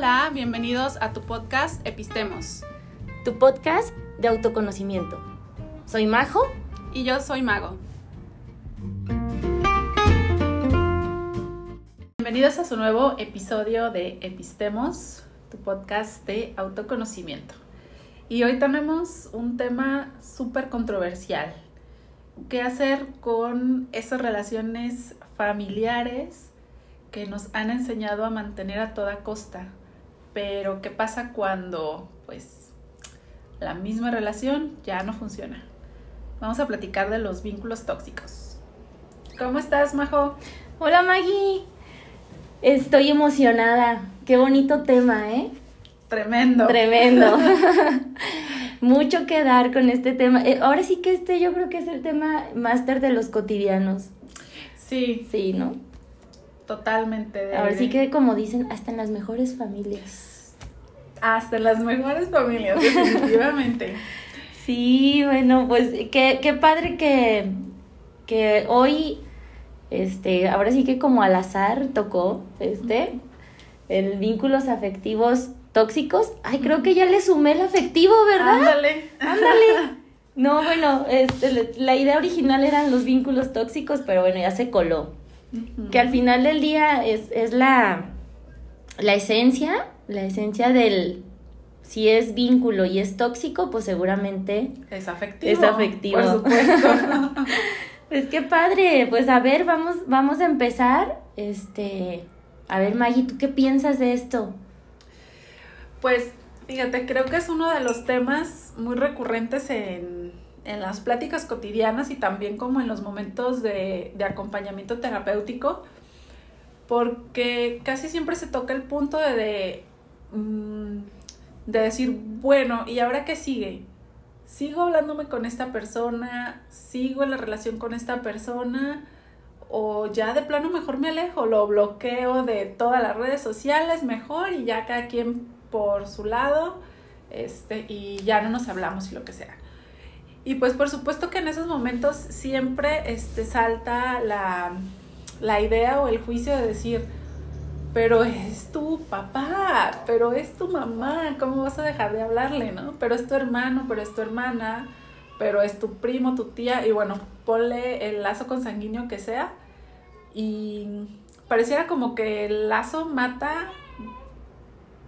Hola, bienvenidos a tu podcast Epistemos. Tu podcast de autoconocimiento. Soy Majo. Y yo soy Mago. Bienvenidos a su nuevo episodio de Epistemos, tu podcast de autoconocimiento. Y hoy tenemos un tema súper controversial. ¿Qué hacer con esas relaciones familiares que nos han enseñado a mantener a toda costa. Pero ¿qué pasa cuando pues la misma relación ya no funciona? Vamos a platicar de los vínculos tóxicos. ¿Cómo estás, Majo? Hola, Maggie. Estoy emocionada. Qué bonito tema, ¿eh? Tremendo. Tremendo. Mucho que dar con este tema. Eh, ahora sí que este yo creo que es el tema máster de los cotidianos. Sí. Sí, ¿no? Totalmente. Ahora sí que como dicen, hasta en las mejores familias. Hasta las mejores familias, definitivamente. sí, bueno, pues qué, qué padre que, que hoy, este, ahora sí que como al azar tocó, este, el vínculos afectivos tóxicos. Ay, creo que ya le sumé el afectivo, ¿verdad? Ándale. Ándale. No, bueno, este, la idea original eran los vínculos tóxicos, pero bueno, ya se coló que al final del día es, es la, la esencia, la esencia del, si es vínculo y es tóxico, pues seguramente es afectivo. Es afectivo. Por supuesto. pues qué padre. Pues a ver, vamos, vamos a empezar. Este, a ver, Maggie, ¿tú qué piensas de esto? Pues fíjate, creo que es uno de los temas muy recurrentes en, en las pláticas cotidianas y también como en los momentos de, acompañamiento terapéutico, porque casi siempre se toca el punto de, de, mm, de decir, bueno, ¿y ahora qué sigue? ¿Sigo hablándome con esta persona? ¿Sigo en la relación con esta persona? o ya de plano mejor me alejo, lo bloqueo de todas las redes sociales mejor y ya cada quien por su lado, este, y ya no nos hablamos y lo que sea. Y pues por supuesto que en esos momentos siempre este, salta la, la idea o el juicio de decir, pero es tu papá, pero es tu mamá, ¿cómo vas a dejar de hablarle, no? Pero es tu hermano, pero es tu hermana, pero es tu primo, tu tía, y bueno, ponle el lazo consanguíneo que sea. Y pareciera como que el lazo mata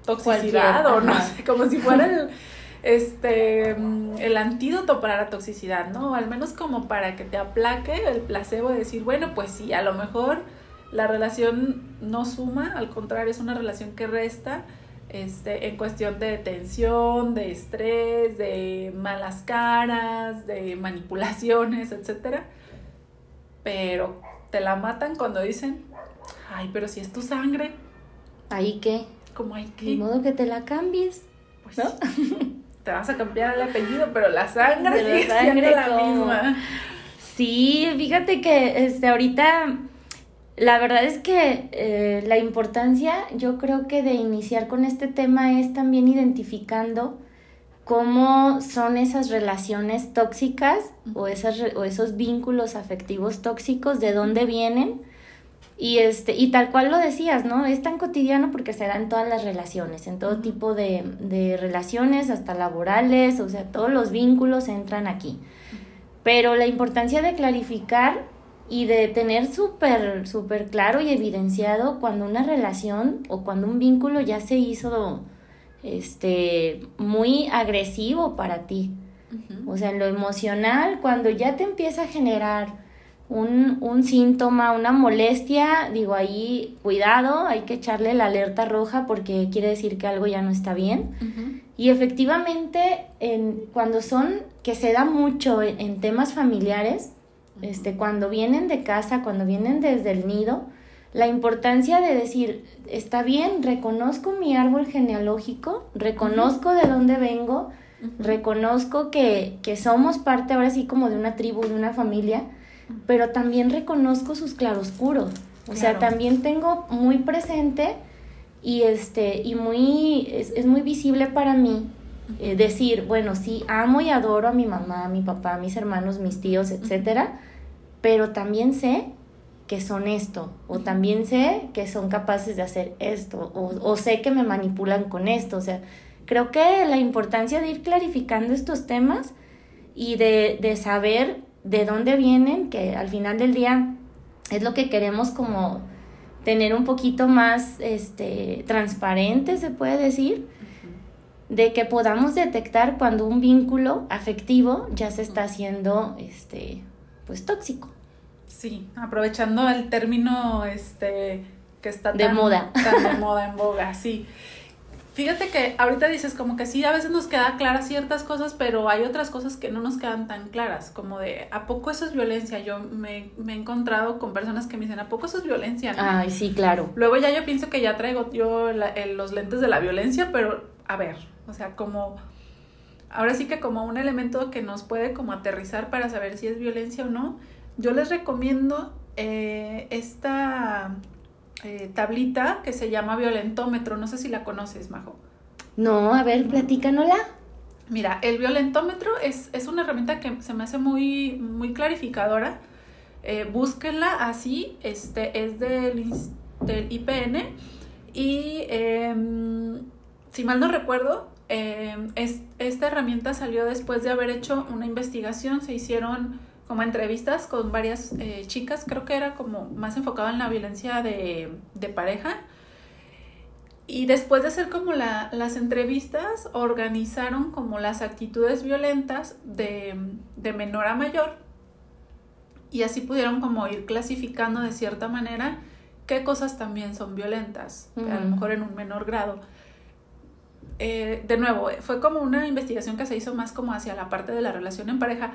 toxicidad o no sé, como si fuera el este, el antídoto para la toxicidad, ¿no? Al menos como para que te aplaque el placebo de decir, bueno, pues sí, a lo mejor la relación no suma, al contrario, es una relación que resta. Este, en cuestión de tensión, de estrés, de malas caras, de manipulaciones, etcétera. Pero te la matan cuando dicen, ay, pero si es tu sangre. ¿Ahí qué? ¿Cómo hay que? De modo que te la cambies. Pues, ¿no? te vas a cambiar el apellido, pero la sangre sigue siendo la misma. Sí, fíjate que este ahorita la verdad es que eh, la importancia, yo creo que de iniciar con este tema es también identificando cómo son esas relaciones tóxicas o, esas, o esos vínculos afectivos tóxicos, de dónde vienen y, este, y tal cual lo decías, ¿no? Es tan cotidiano porque se da en todas las relaciones, en todo tipo de, de relaciones, hasta laborales, o sea, todos los vínculos entran aquí. Pero la importancia de clarificar y de tener súper, súper claro y evidenciado cuando una relación o cuando un vínculo ya se hizo este, muy agresivo para ti. O sea, en lo emocional, cuando ya te empieza a generar un, un, síntoma, una molestia, digo ahí, cuidado, hay que echarle la alerta roja porque quiere decir que algo ya no está bien. Y efectivamente, en, cuando son, que se da mucho en, temas familiares, este, cuando vienen de casa, cuando vienen desde el nido, la importancia de decir, está bien, reconozco mi árbol genealógico, reconozco de dónde vengo, reconozco que, que somos parte ahora sí como de una tribu, de una familia, pero también reconozco sus claroscuros. O sea, también tengo muy presente y este y muy es, muy visible para mí eh, decir, bueno, sí amo y adoro a mi mamá, a mi papá, a mis hermanos, mis tíos, etcétera, pero también sé que son esto, o también sé que son capaces de hacer esto, o, o sé que me manipulan con esto, o sea, creo que la importancia de ir clarificando estos temas y de, de saber de dónde vienen, que al final del día es lo que queremos como tener un poquito más este, transparente, se puede decir, de que podamos detectar cuando un vínculo afectivo ya se está haciendo este, pues tóxico. Sí, aprovechando el término este que está de moda. Tan de moda en boga, sí. Fíjate que ahorita dices como que sí, a veces nos queda claras ciertas cosas, pero hay otras cosas que no nos quedan tan claras, como de, ¿a poco eso es violencia? Yo me, me he encontrado con personas que me dicen, ¿a poco eso es violencia? Ay, sí, claro. Luego ya yo pienso que ya traigo yo los lentes de la violencia, pero a ver, o sea, como, ahora sí que como un elemento que nos puede como aterrizar para saber si es violencia o no, yo les recomiendo eh, esta eh, tablita que se llama violentómetro. No sé si la conoces, Majo. No, a ver, platícanosla. Mira, el violentómetro es, es una herramienta que se me hace muy, muy clarificadora. Eh, búsquenla así, este es del, del IPN y em, si mal no recuerdo, em, es, esta herramienta salió después de haber hecho una investigación, se hicieron como entrevistas con varias eh, chicas, creo que era como más enfocado en la violencia de, pareja. Y después de hacer como la, las entrevistas, organizaron como las actitudes violentas de, menor a mayor. Y así pudieron como ir clasificando de cierta manera qué cosas también son violentas, a lo mejor en un menor grado. Eh, de nuevo, fue como una investigación que se hizo más como hacia la parte de la relación en pareja,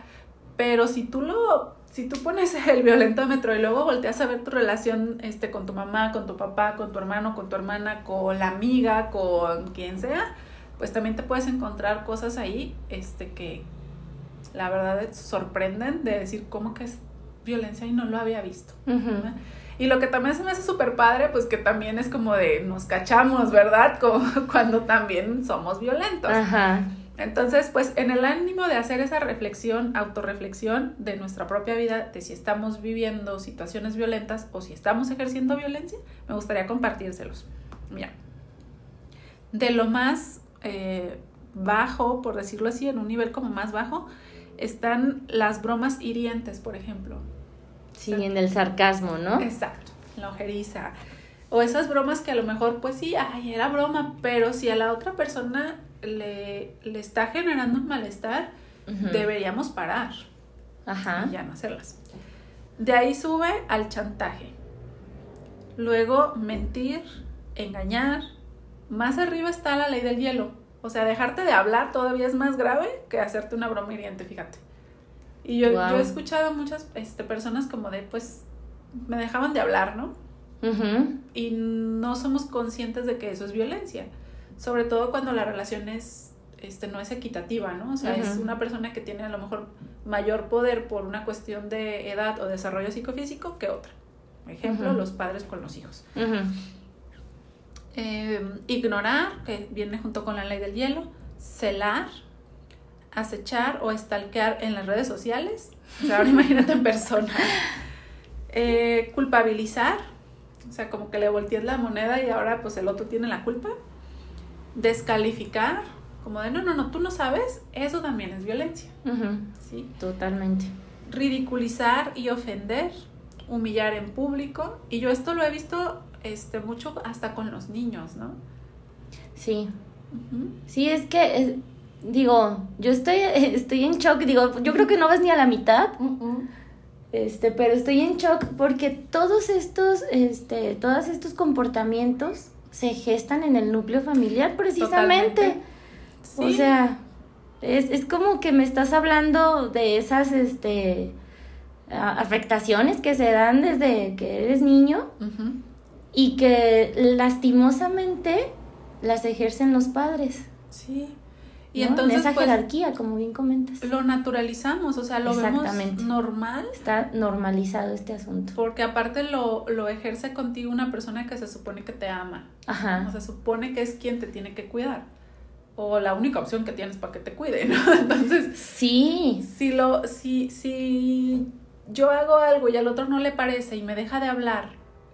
pero si tú lo, si tú pones el violentómetro y luego volteas a ver tu relación este, con tu mamá, con tu papá, con tu hermano, con tu hermana, con la amiga, con quien sea, pues también te puedes encontrar cosas ahí este, que la verdad sorprenden de decir cómo que es violencia y no lo había visto. Y lo que también se me hace súper padre, pues que también es como de nos cachamos, ¿verdad? Como cuando también somos violentos. Ajá. Entonces, pues en el ánimo de hacer esa reflexión, autorreflexión de nuestra propia vida, de si estamos viviendo situaciones violentas o si estamos ejerciendo violencia, me gustaría compartírselos. Mira, de lo más eh, bajo, por decirlo así, en un nivel como más bajo, están las bromas hirientes, por ejemplo. Sí, en el sarcasmo, ¿no? Exacto, la ojeriza. O esas bromas que a lo mejor, pues sí, ay, era broma, pero si a la otra persona le, le está generando un malestar, deberíamos parar. Ajá. Y ya no hacerlas. De ahí sube al chantaje. Luego mentir, engañar. Más arriba está la ley del hielo. O sea, dejarte de hablar todavía es más grave que hacerte una broma hiriente, fíjate. Y yo, yo he escuchado muchas este, personas como de, pues, me dejaban de hablar, ¿no? Y no somos conscientes de que eso es violencia sobre todo cuando la relación es, este, no es equitativa, ¿no? O sea, es una persona que tiene a lo mejor mayor poder por una cuestión de edad o desarrollo psicofísico que otra. Ejemplo, los padres con los hijos. Eh, ignorar, que viene junto con la ley del hielo, celar, acechar o estalquear en las redes sociales. O sea, ahora imagínate en persona. Eh, culpabilizar, o sea, como que le voltees la moneda y ahora pues el otro tiene la culpa descalificar, como de no, no, no, tú no sabes, eso también es violencia. ¿sí? Totalmente. Ridiculizar y ofender, humillar en público. Y yo esto lo he visto este, mucho hasta con los niños, ¿no? Sí. Sí, es que, digo, yo estoy, estoy en shock, digo, yo creo que no vas ni a la mitad. Este, pero estoy en shock porque todos estos, este, todos estos comportamientos se gestan en el núcleo familiar precisamente. O sea, es, es, como que me estás hablando de esas este, afectaciones que se dan desde que eres niño y que lastimosamente las ejercen los padres. Sí. Y entonces, esa pues, jerarquía, como bien comentas. Lo naturalizamos, o sea, lo vemos normal. Está normalizado este asunto. Porque aparte lo, lo ejerce contigo una persona que se supone que te ama. Ajá. O se supone que es quien te tiene que cuidar. O la única opción que tienes para que te cuide, ¿no? Entonces. Sí. Si lo, si, si yo hago algo y al otro no le parece y me deja de hablar,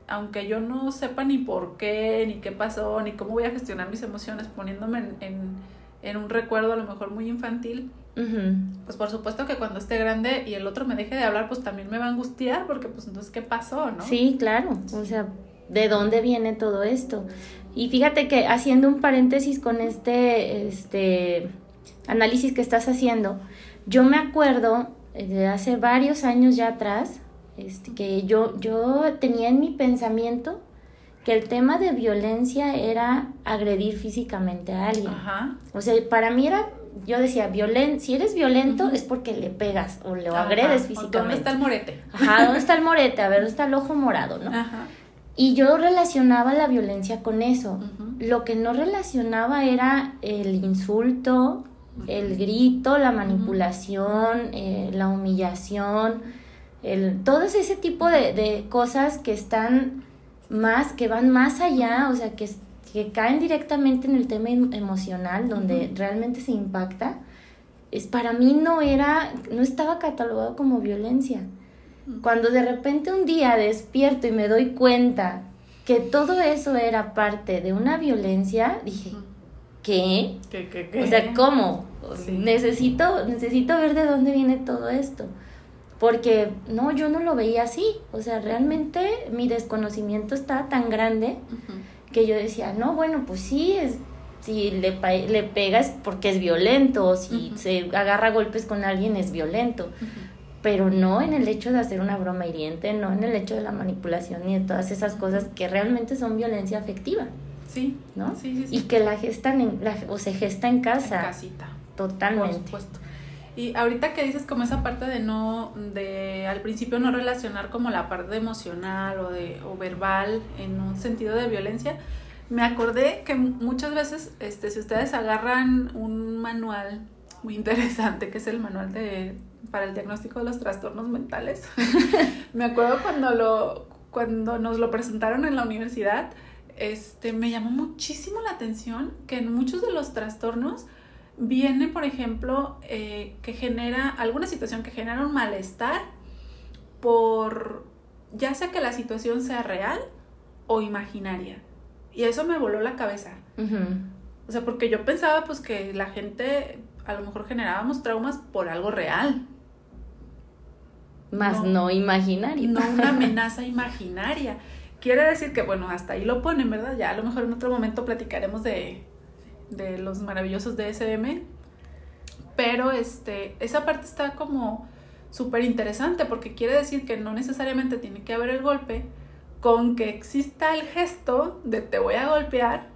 aunque yo no sepa ni por qué, ni qué pasó, ni cómo voy a gestionar mis emociones poniéndome en, en, en un recuerdo a lo mejor muy infantil, pues por supuesto que cuando esté grande y el otro me deje de hablar, pues también me va a angustiar porque pues entonces, ¿qué pasó, no? Sí, claro, o sea, ¿de dónde viene todo esto? Y fíjate que haciendo un paréntesis con este, este análisis que estás haciendo, yo me acuerdo eh, de hace varios años ya atrás, este, que yo, yo tenía en mi pensamiento que el tema de violencia era agredir físicamente a alguien. Ajá. O sea, para mí era, yo decía, violen, si eres violento es porque le pegas o le agredes físicamente. ¿Dónde está el morete? Ajá, ¿dónde está el morete? A ver, ¿dónde está el ojo morado, no? Ajá. Y yo relacionaba la violencia con eso. Lo que no relacionaba era el insulto, el grito, la manipulación, eh, la humillación, el, todo ese tipo de, de, cosas que están más, que van más allá, o sea, que, que caen directamente en el tema em, emocional, donde realmente se impacta, es, para mí no era, no estaba catalogado como violencia. Cuando de repente un día despierto y me doy cuenta que todo eso era parte de una violencia, dije, ¿qué? ¿Qué, qué, qué? O sea, ¿cómo? Necesito, necesito ver de dónde viene todo esto. Porque no, yo no lo veía así. O sea, realmente mi desconocimiento estaba tan grande que yo decía, no, bueno, pues sí, es, si le, le pegas porque es violento, si se agarra golpes con alguien es violento pero no en el hecho de hacer una broma hiriente, no en el hecho de la manipulación ni de todas esas cosas que realmente son violencia afectiva. Sí, ¿no? Sí, sí, sí. Y que la gestan en, o se gesta en casa. En casita. Totalmente. Por supuesto. Y ahorita que dices como esa parte de no, de al principio no relacionar como la parte emocional o de, o verbal en un sentido de violencia, me acordé que muchas veces, este, si ustedes agarran un manual muy interesante, que es el manual de para el diagnóstico de los trastornos mentales. me acuerdo cuando, lo, cuando nos lo presentaron en la universidad, este, me llamó muchísimo la atención que en muchos de los trastornos viene, por ejemplo, eh, que genera alguna situación que genera un malestar por ya sea que la situación sea real o imaginaria. Y eso me voló la cabeza. O sea, porque yo pensaba pues que la gente a lo mejor generábamos traumas por algo real, más no, imaginaria. No una amenaza imaginaria. Quiere decir que, bueno, hasta ahí lo ponen, ¿verdad? Ya a lo mejor en otro momento platicaremos de, de los maravillosos DSM. Pero este, esa parte está como súper interesante porque quiere decir que no necesariamente tiene que haber el golpe, con que exista el gesto de te voy a golpear,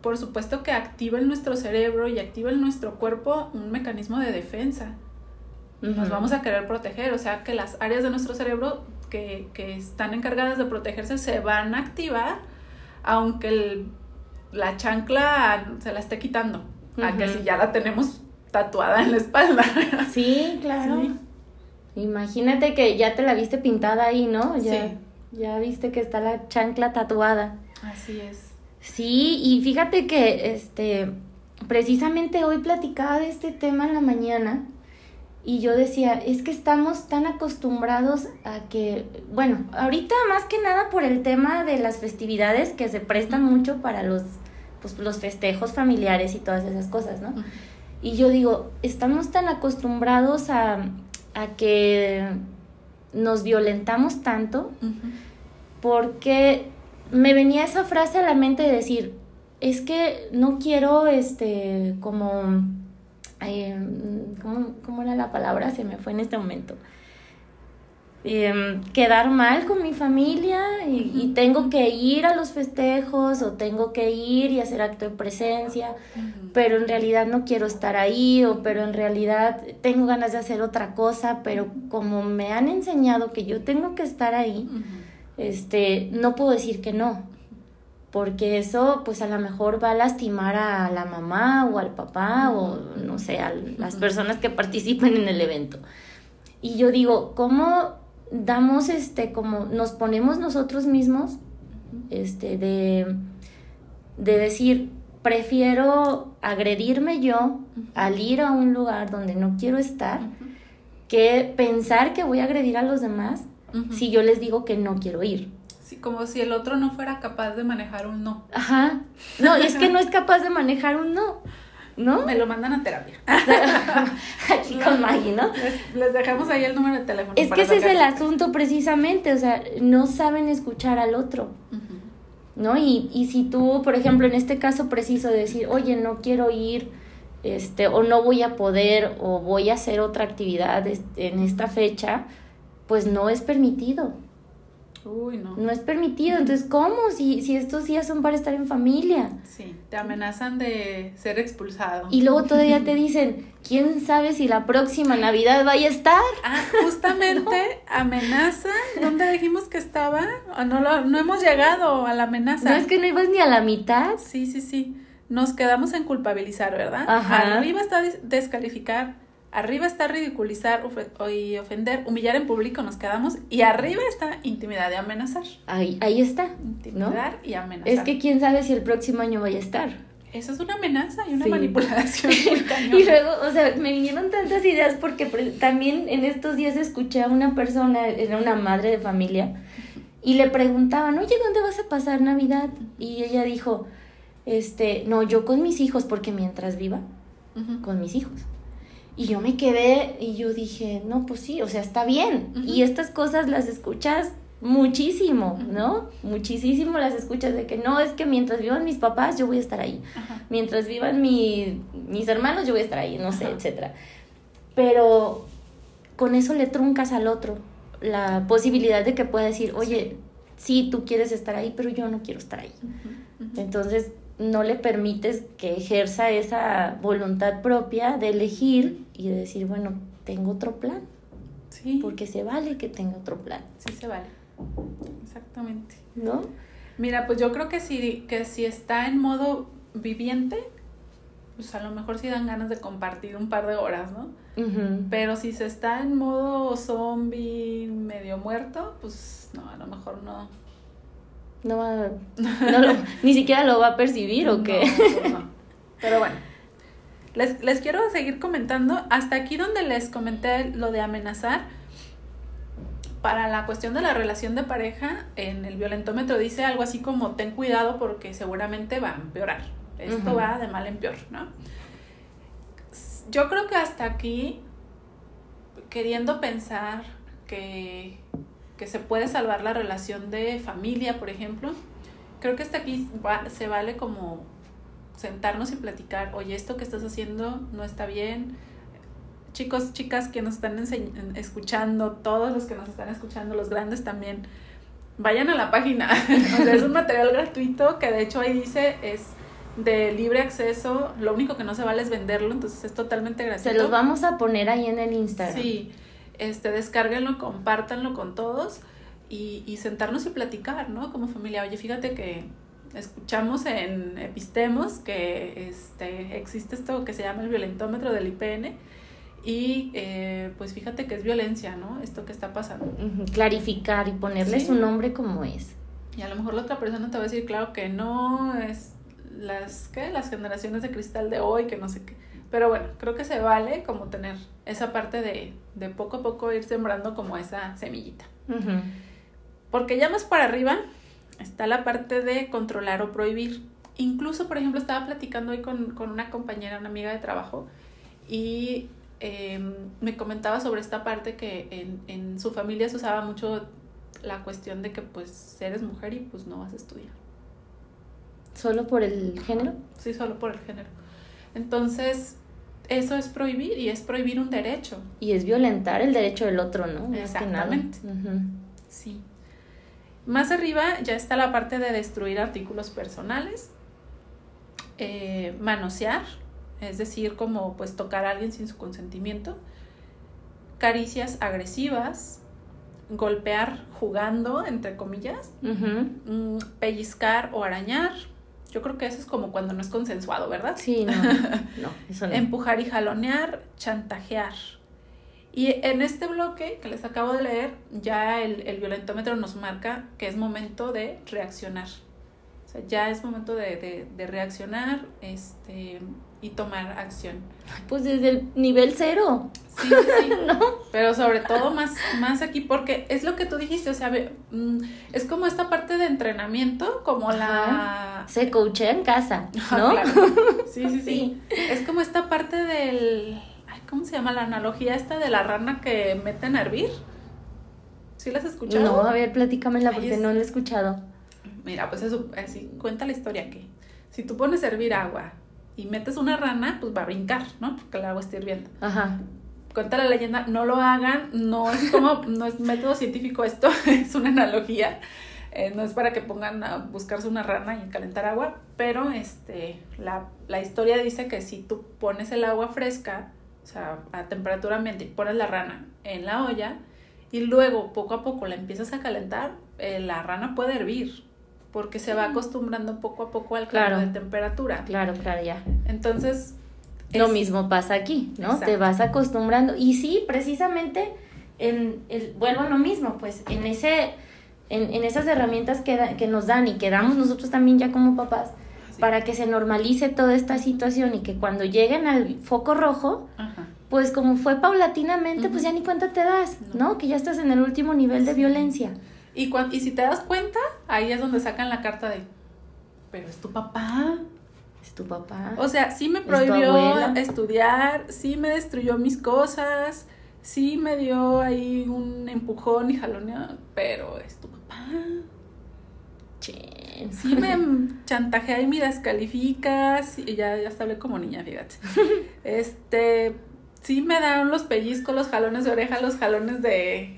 por supuesto que activa en nuestro cerebro y activa en nuestro cuerpo un mecanismo de defensa. Nos vamos a querer proteger, o sea que las áreas de nuestro cerebro que, que están encargadas de protegerse se van a activar, aunque el, la chancla se la esté quitando, a que si ya la tenemos tatuada en la espalda. Sí, claro. Imagínate que ya te la viste pintada ahí, ¿no? Ya, sí. Ya viste que está la chancla tatuada. Así es. Sí, y fíjate que este precisamente hoy platicaba de este tema en la mañana y yo decía, es que estamos tan acostumbrados a que, bueno, ahorita más que nada por el tema de las festividades que se prestan mucho para los, pues, los festejos familiares y todas esas cosas, ¿no? Y yo digo, estamos tan acostumbrados a, a que nos violentamos tanto porque me venía esa frase a la mente de decir, es que no quiero, este, como Em, ¿cómo, era la palabra? Se me fue en este momento. Em, quedar mal con mi familia y, tengo que ir a los festejos o tengo que ir y hacer acto de presencia, pero en realidad no quiero estar ahí o pero en realidad tengo ganas de hacer otra cosa, pero como me han enseñado que yo tengo que estar ahí, este, no puedo decir que no porque eso pues a lo mejor va a lastimar a la mamá o al papá o no sé, a las personas que participen en el evento. Y yo digo, ¿cómo damos este, como nos ponemos nosotros mismos, este, de, de decir, prefiero agredirme yo al ir a un lugar donde no quiero estar, que pensar que voy a agredir a los demás si yo les digo que no quiero ir. Sí, como si el otro no fuera capaz de manejar un no. Ajá. No, es que no es capaz de manejar un no. ¿No? Me lo mandan a terapia. Aquí con Maggie, ¿no? Les, les dejamos ahí el número de teléfono. Es que ese es el asunto precisamente, o sea, no saben escuchar al otro. ¿no? Y, y si tú, por ejemplo, en este caso preciso decir, oye, no quiero ir, este, o no voy a poder, o voy a hacer otra actividad este, en esta fecha, pues no es permitido, Uy, no. no es permitido. Entonces, ¿cómo? Si, si estos días son para estar en familia. Sí, te amenazan de ser expulsado. Y luego todavía te dicen, ¿quién sabe si la próxima Navidad vaya a estar? Ah, justamente amenaza. ¿Dónde dijimos que estaba? ¿O no, lo- no hemos llegado a la amenaza. No es que no ibas ni a la mitad. Sí, sí, sí. Nos quedamos en culpabilizar, ¿verdad? Ajá. Arriba está des- descalificar, arriba está ridiculizar y ofender, humillar en público, nos quedamos. Y arriba está intimidad y amenazar. Ahí, ahí está. Intimidar y amenazar. Es que quién sabe si el próximo año vaya a estar. Eso es una amenaza y una Sí. manipulación. Y luego, o sea, me vinieron tantas ideas porque también en estos días escuché a una persona, era una madre de familia, y le preguntaban, oye, ¿dónde vas a pasar Navidad? Y ella dijo, este, no, yo con mis hijos, porque mientras viva, con mis hijos. Y yo me quedé y yo dije, no, pues sí, o sea, está bien. Y estas cosas las escuchas muchísimo. ¿no? Muchísimo las escuchas de que no, es que mientras vivan mis papás, yo voy a estar ahí. Ajá. Mientras vivan mi- mis hermanos, yo voy a estar ahí, no sé, Ajá. etcétera. Pero con eso le truncas al otro la posibilidad de que pueda decir, oye, sí, tú quieres estar ahí, pero yo no quiero estar ahí. Entonces, no le permites que ejerza esa voluntad propia de elegir y de decir, bueno, tengo otro plan, Sí, porque se vale que tenga otro plan, sí se vale. Exactamente. ¿no? Mira, pues yo creo que si, que si está en modo viviente, pues a lo mejor sí dan ganas de compartir un par de horas, ¿no? Pero si se está en modo zombie medio muerto, pues no, a lo mejor no. No va, no lo- ni siquiera lo va a percibir o qué. No, no. Pero bueno, les, les quiero seguir comentando. Hasta aquí donde les comenté lo de amenazar. Para la cuestión de la relación de pareja, en el violentómetro dice algo así como ten cuidado porque seguramente va a empeorar. Esto va de mal en peor, ¿no? Yo creo que hasta aquí, queriendo pensar que, que se puede salvar la relación de familia, por ejemplo, creo que hasta aquí va- se vale como sentarnos y platicar, oye, esto que estás haciendo no está bien. Chicos, chicas que nos están escuchando, todos los que nos están escuchando, los grandes también, vayan a la página. O sea, es un material gratuito que de hecho ahí dice es de libre acceso. Lo único que no se vale es venderlo, entonces es totalmente gratuito. Se los vamos a poner ahí en el Instagram. Sí, este, descárguenlo, compártanlo con todos y, y sentarnos y platicar, ¿no? Como familia, oye, fíjate que escuchamos en Epistemos que este, existe esto que se llama el violentómetro del IPN y eh, pues fíjate que es violencia, ¿no? Esto que está pasando. Clarificar y ponerle Sí. su nombre como es. Y a lo mejor la otra persona te va a decir, claro que no, es las, ¿qué? Las generaciones de cristal de hoy, que no sé qué. Pero bueno, creo que se vale como tener esa parte de, de poco a poco ir sembrando como esa semillita. Porque ya más para arriba está la parte de controlar o prohibir. Incluso, por ejemplo, estaba platicando hoy con, con una compañera, una amiga de trabajo, y eh, me comentaba sobre esta parte que en, en su familia se usaba mucho la cuestión de que pues eres mujer y pues no vas a estudiar. Solo por el género. Sí, solo por el género. Entonces, eso es prohibir y es prohibir un derecho. Y es violentar el derecho del otro, ¿no? Exactamente. Sí. Más arriba ya está la parte de destruir artículos personales, eh, manosear, es decir, como pues tocar a alguien sin su consentimiento, caricias agresivas, golpear jugando, entre comillas, mm, pellizcar o arañar. Yo creo que eso es como cuando no es consensuado, ¿verdad? Sí, no. No, eso no. Empujar y jalonear, chantajear. Y en este bloque que les acabo de leer, ya el, el violentómetro nos marca que es momento de reaccionar. O sea, ya es momento de, de- de reaccionar. Este, y tomar acción. Pues desde el nivel cero. Sí, sí, ¿no? Pero sobre todo más, más aquí, porque es lo que tú dijiste, o sea, mm, es como esta parte de entrenamiento, como la... Se coachea en casa, ¿no? sí, sí, sí, Es como esta parte del... ¿Cómo se llama la analogía esta de la rana que meten a hervir? ¿Sí la has escuchado? No, a ver, platícamela porque no la he escuchado. Mira, pues eso, así, cuenta la historia que si tú pones a hervir agua y metes una rana, pues va a brincar, ¿no? Porque el agua está hirviendo. Ajá. Cuenta la leyenda, no lo hagan, no es como, no es método científico esto, es una analogía. Eh, no es para que pongan a buscarse una rana y calentar agua, pero este, la, la historia dice que si tú pones el agua fresca, o sea, a temperatura ambiente, y pones la rana en la olla, y luego poco a poco la empiezas a calentar, eh, la rana puede hervir, porque se va acostumbrando poco a poco al cambio de temperatura. Claro, claro, ya. Entonces... Lo mismo pasa aquí, ¿no? Te vas acostumbrando. Y sí, precisamente, en el, vuelvo a lo mismo, pues en, ese, en, en esas herramientas que, que nos dan y que damos nosotros también ya como papás, para que se normalice toda esta situación y que cuando lleguen al foco rojo, pues como fue paulatinamente, pues ya ni cuenta te das, ¿no? Que ya estás en el último nivel de violencia. Y, y si te das cuenta, ahí es donde sacan la carta de, pero es tu papá. Es tu papá. O sea, sí me prohibió estudiar, sí me destruyó mis cosas, sí me dio ahí un empujón y jaloneo, pero es tu papá. Sí me chantajea y me descalificas y ya, ya hablé como niña, fíjate. Este, sí me dan los pellizcos, los jalones de oreja, los jalones de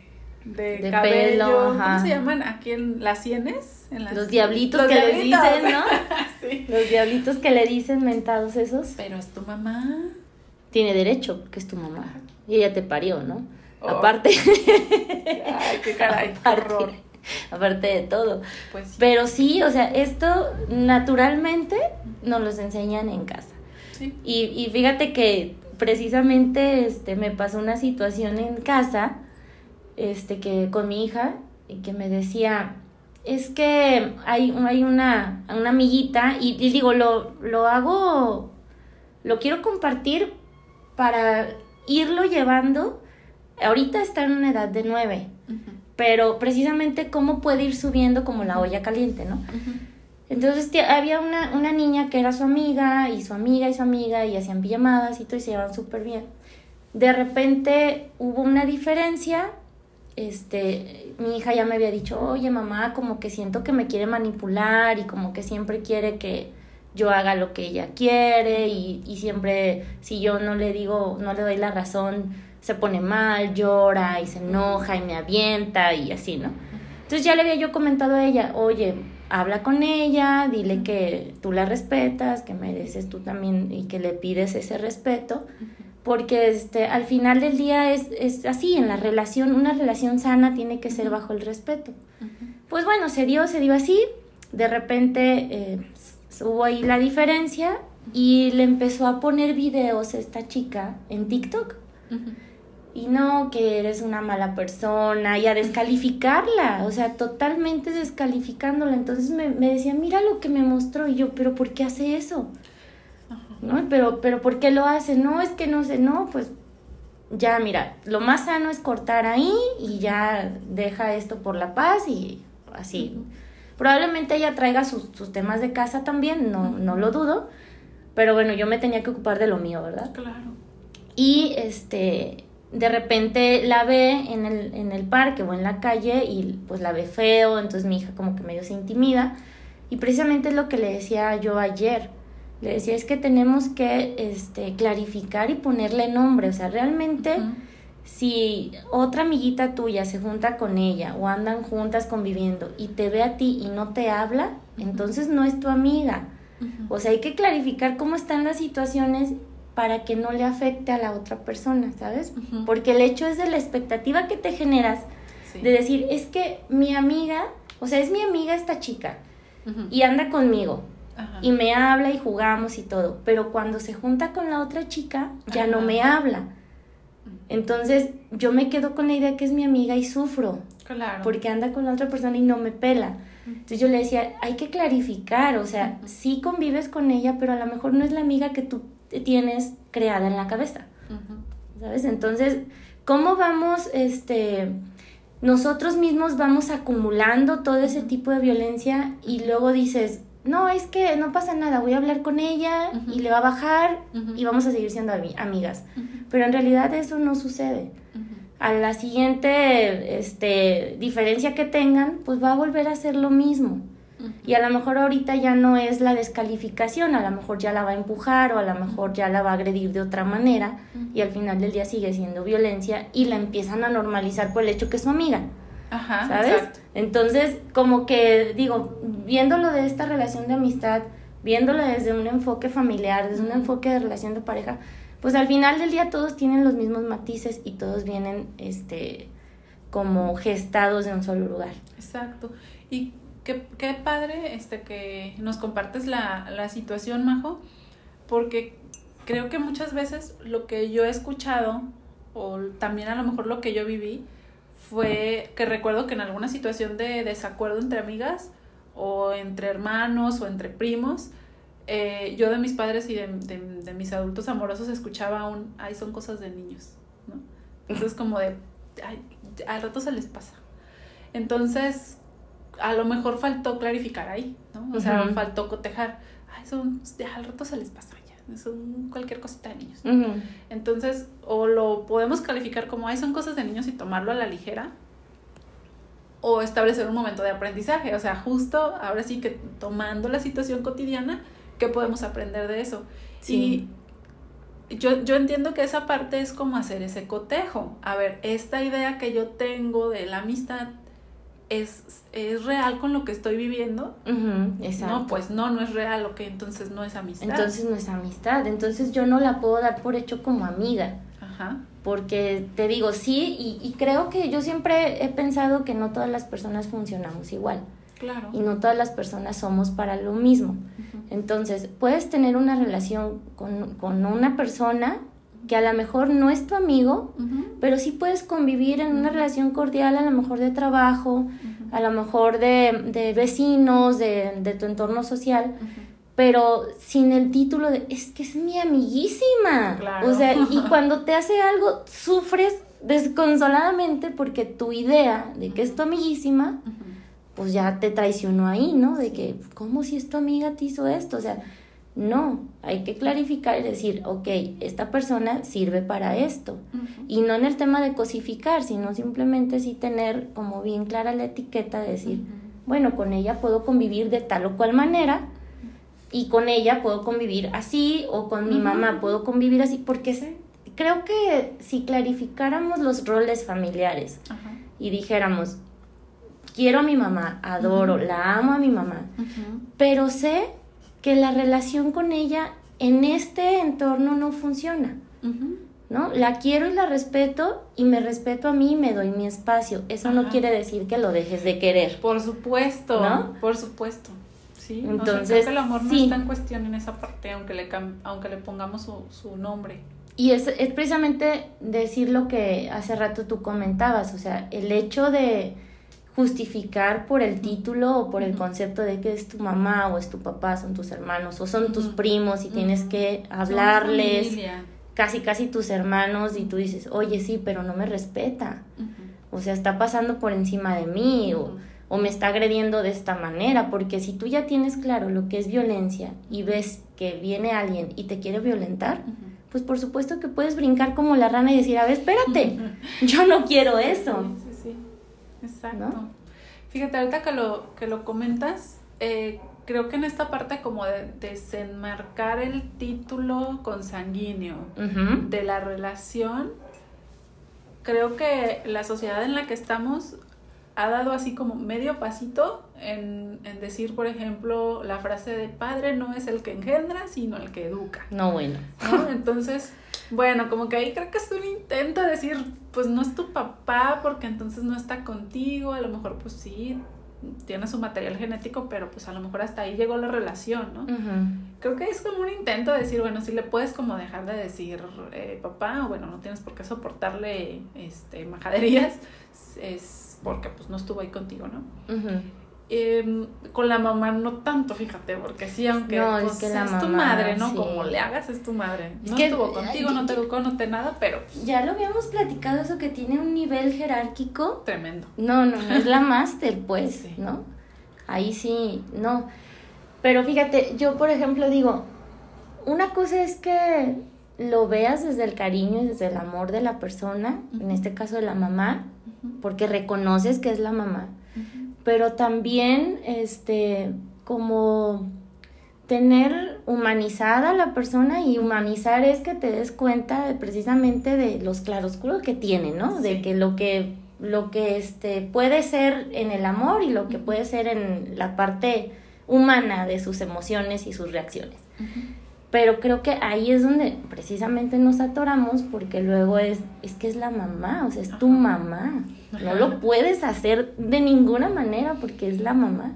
de, cabello, ¿cómo se llaman aquí en las sienes? En Los diablitos que le dicen, ¿no? sí. Los diablitos que le dicen mentados esos. Pero es tu mamá. Tiene derecho, porque es tu mamá. Y ella te parió, ¿no? Oh. Aparte. Ay, qué caray, aparte, Aparte de todo. Pues Pero sí, o sea, esto naturalmente nos los enseñan en casa. Sí. Y, y fíjate que precisamente este, me pasó una situación en casa este, que con mi hija, y que me decía, es que hay, hay una, una amiguita, y, digo, lo, lo hago, lo quiero compartir para irlo llevando. Ahorita está en una edad de nueve, pero precisamente cómo puede ir subiendo como la olla caliente, ¿no? Entonces había una, una niña que era su amiga, y su amiga y su amiga, y hacían pijamadas y todo, y se llevaban súper bien. De repente hubo una diferencia este, mi hija ya me había dicho, oye mamá, como que siento que me quiere manipular y como que siempre quiere que yo haga lo que ella quiere y, y siempre si yo no le digo, no le doy la razón, se pone mal, llora y se enoja y me avienta y así, ¿no? Entonces ya le había yo comentado a ella, oye, habla con ella, dile que tú la respetas, que mereces tú también y que le pides ese respeto porque este, al final del día es, es, así, en la relación, una relación sana tiene que ser bajo el respeto. Pues bueno, se dio, se dio así, de repente eh, hubo ahí la diferencia y le empezó a poner videos esta chica en TikTok. Y no, que eres una mala persona y a descalificarla, o sea, totalmente descalificándola. Entonces me, me decía, mira lo que me mostró y yo, pero ¿por qué hace eso? ¿No? Pero, pero ¿por qué lo hace? No, es que no sé, no, pues ya mira, lo más sano es cortar ahí y ya deja esto por la paz y así. Probablemente ella traiga sus, sus temas de casa también, no, no lo dudo, pero bueno, yo me tenía que ocupar de lo mío, ¿verdad? Claro. Y este, de repente la ve en el, en el parque o en la calle y pues la ve feo, entonces mi hija como que medio se intimida. Y precisamente es lo que le decía yo ayer le decía, es que tenemos que este, clarificar y ponerle nombre, o sea, realmente... Si otra amiguita tuya se junta con ella o andan juntas conviviendo y te ve a ti y no te habla, entonces no es tu amiga. O sea, hay que clarificar cómo están las situaciones para que no le afecte a la otra persona, ¿sabes? Porque el hecho es de la expectativa que te generas de decir, es que mi amiga, o sea, es mi amiga esta chica y anda conmigo, y me habla y jugamos y todo, pero cuando se junta con la otra chica ya no me habla. Entonces yo me quedo con la idea que es mi amiga y sufro. Claro. Porque anda con la otra persona y no me pela. Entonces yo le decía, hay que clarificar, o sea, sí convives con ella, pero a lo mejor no es la amiga que tú tienes creada en la cabeza. ¿Sabes? Entonces, ¿cómo vamos, este, nosotros mismos vamos acumulando todo ese tipo de violencia y luego dices, no, es que no pasa nada, voy a hablar con ella y le va a bajar y vamos a seguir siendo amigas. Pero en realidad eso no sucede. A la siguiente este, diferencia que tengan, pues va a volver a ser lo mismo. Y a lo mejor ahorita ya no es la descalificación, a lo mejor ya la va a empujar o a lo mejor ya la va a agredir de otra manera y al final del día sigue siendo violencia y la empiezan a normalizar por el hecho que es su amiga. Ajá, ¿sabes? Entonces, como que digo, viéndolo de esta relación de amistad, viéndolo desde un enfoque familiar, desde un enfoque de relación de pareja, pues al final del día todos tienen los mismos matices y todos vienen este como gestados de un solo lugar. Exacto. Y qué, qué padre este que nos compartes la, la situación, Majo, porque creo que muchas veces lo que yo he escuchado, o también a lo mejor lo que yo viví, fue que recuerdo que en alguna situación de desacuerdo entre amigas o entre hermanos o entre primos, eh, yo de mis padres y de, de, mis adultos amorosos escuchaba un, ay, son cosas de niños, ¿no? Entonces como de, ay, al rato se les pasa. Entonces, a lo mejor faltó clarificar ahí, ¿no? O sea, faltó cotejar, ay, son, al rato se les pasa son cualquier cosita de niños. Entonces, o lo podemos calificar como, ay, son cosas de niños y tomarlo a la ligera, o establecer un momento de aprendizaje, o sea, justo ahora sí que tomando la situación cotidiana, ¿qué podemos aprender de eso? Sí. Y yo, yo entiendo que esa parte es como hacer ese cotejo. A ver, esta idea que yo tengo de la amistad es, es real con lo que estoy viviendo. exacto. No, pues no, no es real, ok, entonces no es amistad. Entonces no es amistad, entonces yo no la puedo dar por hecho como amiga. Ajá. Porque te digo, sí, y, y creo que yo siempre he pensado que no todas las personas funcionamos igual. Claro. Y no todas las personas somos para lo mismo. Entonces, puedes tener una relación con, con una persona que a lo mejor no es tu amigo, pero sí puedes convivir en una relación cordial, a lo mejor de trabajo, a lo mejor de, vecinos, de, tu entorno social, pero sin el título de es que es mi amiguísima. O sea, y cuando te hace algo, sufres desconsoladamente porque tu idea de que es tu amiguísima, pues ya te traicionó ahí, ¿no? De que, ¿cómo si es tu amiga te hizo esto? O sea, no, hay que clarificar y decir, ok, esta persona sirve para esto. Y no en el tema de cosificar, sino simplemente sí tener como bien clara la etiqueta de decir, bueno, con ella puedo convivir de tal o cual manera y con ella puedo convivir así o con mi mamá puedo convivir así, porque creo que si clarificáramos los roles familiares y dijéramos, quiero a mi mamá, adoro, la amo a mi mamá, pero sé que la relación con ella en este entorno no funciona. ¿No? La quiero y la respeto y me respeto a mí y me doy mi espacio. Eso no quiere decir que lo dejes de querer. Por supuesto, ¿no? Por supuesto. Sí, entonces el amor no está en cuestión en esa parte, aunque le, aunque le pongamos su, su nombre. Y es, es precisamente decir lo que hace rato tú comentabas, o sea, el hecho de, justificar por el título o por el concepto de que es tu mamá o es tu papá, son tus hermanos o son tus primos y tienes que hablarles, casi casi tus hermanos y tú dices, oye sí, pero no me respeta, o sea, está pasando por encima de mí o, o me está agrediendo de esta manera, porque si tú ya tienes claro lo que es violencia y ves que viene alguien y te quiere violentar, pues por supuesto que puedes brincar como la rana y decir, a ver, espérate, yo no quiero eso. Exacto. Fíjate, ahorita que lo, que lo comentas, eh, creo que en esta parte como de desenmarcar el título consanguíneo de la relación, creo que la sociedad en la que estamos ha dado así como medio pasito en, en, decir, por ejemplo, la frase de padre no es el que engendra, sino el que educa. No, bueno. Entonces, bueno, como que ahí creo que es un intento de decir, pues no es tu papá porque entonces no está contigo, a lo mejor pues sí, tiene su material genético, pero pues a lo mejor hasta ahí llegó la relación, ¿no? Creo que es como un intento de decir, bueno, sí le puedes como dejar de decir eh, papá, bueno, no tienes por qué soportarle este, majaderías, es porque pues no estuvo ahí contigo, ¿no? Em, con la mamá no tanto, fíjate, porque sí, aunque No, es pues, que la es tu madre, ¿no? sí. Como le hagas, es tu madre. Es No que- estuvo contigo, no te educó, no te nada, pero Ya lo habíamos platicado, eso que tiene un nivel jerárquico. tremendo. No, no, no es la máster, pues, Sí. ¿no? Ahí sí, no. Pero fíjate, yo por ejemplo digo, una cosa es que lo veas desde el cariño y desde el amor de la persona, en este caso de la mamá, porque reconoces que es la mamá. Pero también este como tener humanizada a la persona y humanizar es que te des cuenta de, precisamente de los claroscuros que tiene, ¿no? De que lo que lo que este puede ser en el amor y lo que puede ser en la parte humana de sus emociones y sus reacciones. Pero creo que ahí es donde precisamente nos atoramos porque luego es, es que es la mamá, o sea, es tu Ajá. mamá. No lo puedes hacer de ninguna manera porque es la mamá.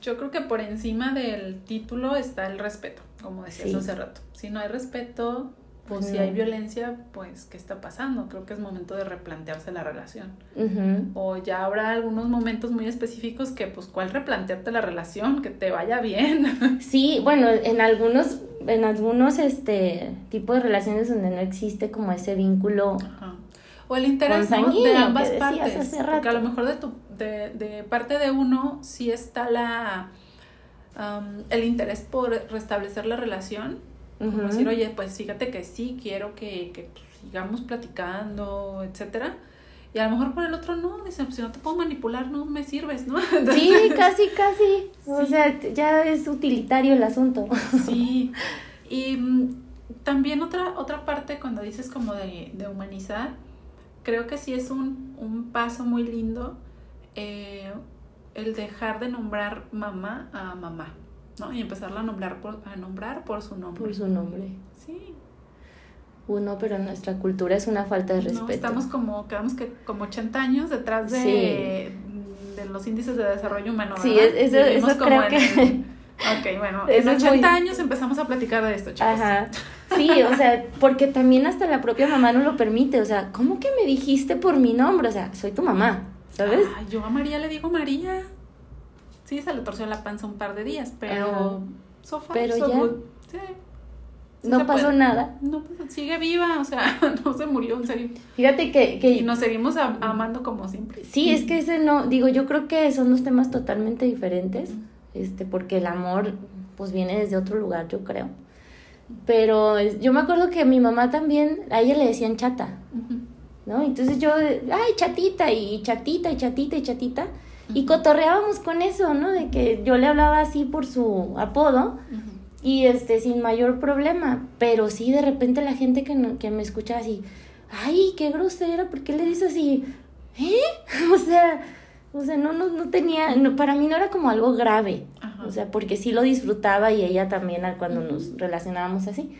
Yo creo que por encima del título está el respeto, como decías Sí. hace rato. Si no hay respeto, pues Pues si hay violencia, pues ¿qué está pasando? Creo que es momento de replantearse la relación. O ya habrá algunos momentos muy específicos que, pues, ¿cuál replantearte la relación? Que te vaya bien. Sí, bueno, en algunos, en algunos este tipo de relaciones donde no existe como ese vínculo. Ajá. O el interés de ambas partes. hace Porque a lo mejor de, tu, de, de parte de uno sí está la el interés por restablecer la relación. Como decir, oye, pues fíjate que sí, quiero que, que pues, sigamos platicando, etcétera. Y a lo mejor por el otro no, dice, pues si no te puedo manipular, no me sirves, ¿no? Sí, casi, casi. O sea, ya es utilitario el asunto. Sí. Y mm, también otra, otra parte cuando dices como de, de humanizar, creo que sí es un, un paso muy lindo eh, el dejar de nombrar mamá a mamá, ¿no? Y empezarla a nombrar por, a nombrar por su nombre. Por su nombre. Sí. Uno, pero en nuestra cultura es una falta de respeto. No, estamos como, quedamos que como 80 años detrás de, Sí. de los índices de desarrollo humano. Sí, eso- eso como creo en que- Ok, bueno, Eso en es 80 muy- años empezamos a platicar de esto, chicos. Ajá. Sí, o sea, porque también hasta la propia mamá no lo permite. O sea, ¿cómo que me dijiste por mi nombre? O sea, soy tu mamá, ¿sabes? Ay, yo a María le digo María. Sí, se le torció la panza un par de días, pero. Ajá. so far, Pero so ya. good. Sí. Sí no pasó puede. nada. No, sigue viva, o sea, no se murió, en serio. Fíjate que, que Y nos seguimos am- amando como siempre. Sí, es que ese no, digo, yo creo que son dos temas totalmente diferentes, este, porque el amor, pues viene desde otro lugar, yo creo. Pero yo me acuerdo que mi mamá también, a ella le decían chata. ¿no? Entonces yo, ay, chatita, y chatita, y chatita, y chatita, y cotorreábamos con eso, ¿no? De que yo le hablaba así por su apodo, y este, sin mayor problema, pero sí, de repente la gente que, no- que me escuchaba así, ay, qué grosera, ¿por qué le dices así? ¿Eh? O sea, o sea, no, no, no tenía, no, para mí no era como algo grave, Ajá. o sea, porque sí lo disfrutaba y ella también cuando nos relacionábamos así.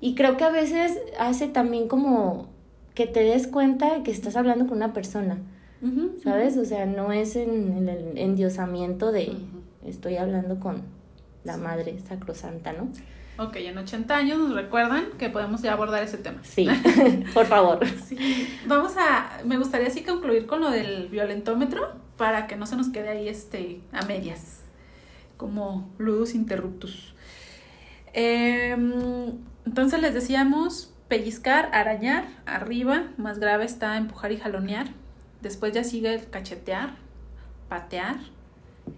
Y creo que a veces hace también como que te des cuenta de que estás hablando con una persona, ¿sabes? O sea, no es en, el endiosamiento de estoy hablando con la madre sacrosanta, ¿no? Ok, en 80 años nos recuerdan que podemos ya abordar ese tema. Sí, por favor. Sí, vamos a, me gustaría así concluir con lo del violentómetro para que no se nos quede ahí este a medias, como ludus interruptus. Em, entonces les decíamos pellizcar, arañar, arriba, más grave está empujar y jalonear. Después ya sigue el cachetear, patear,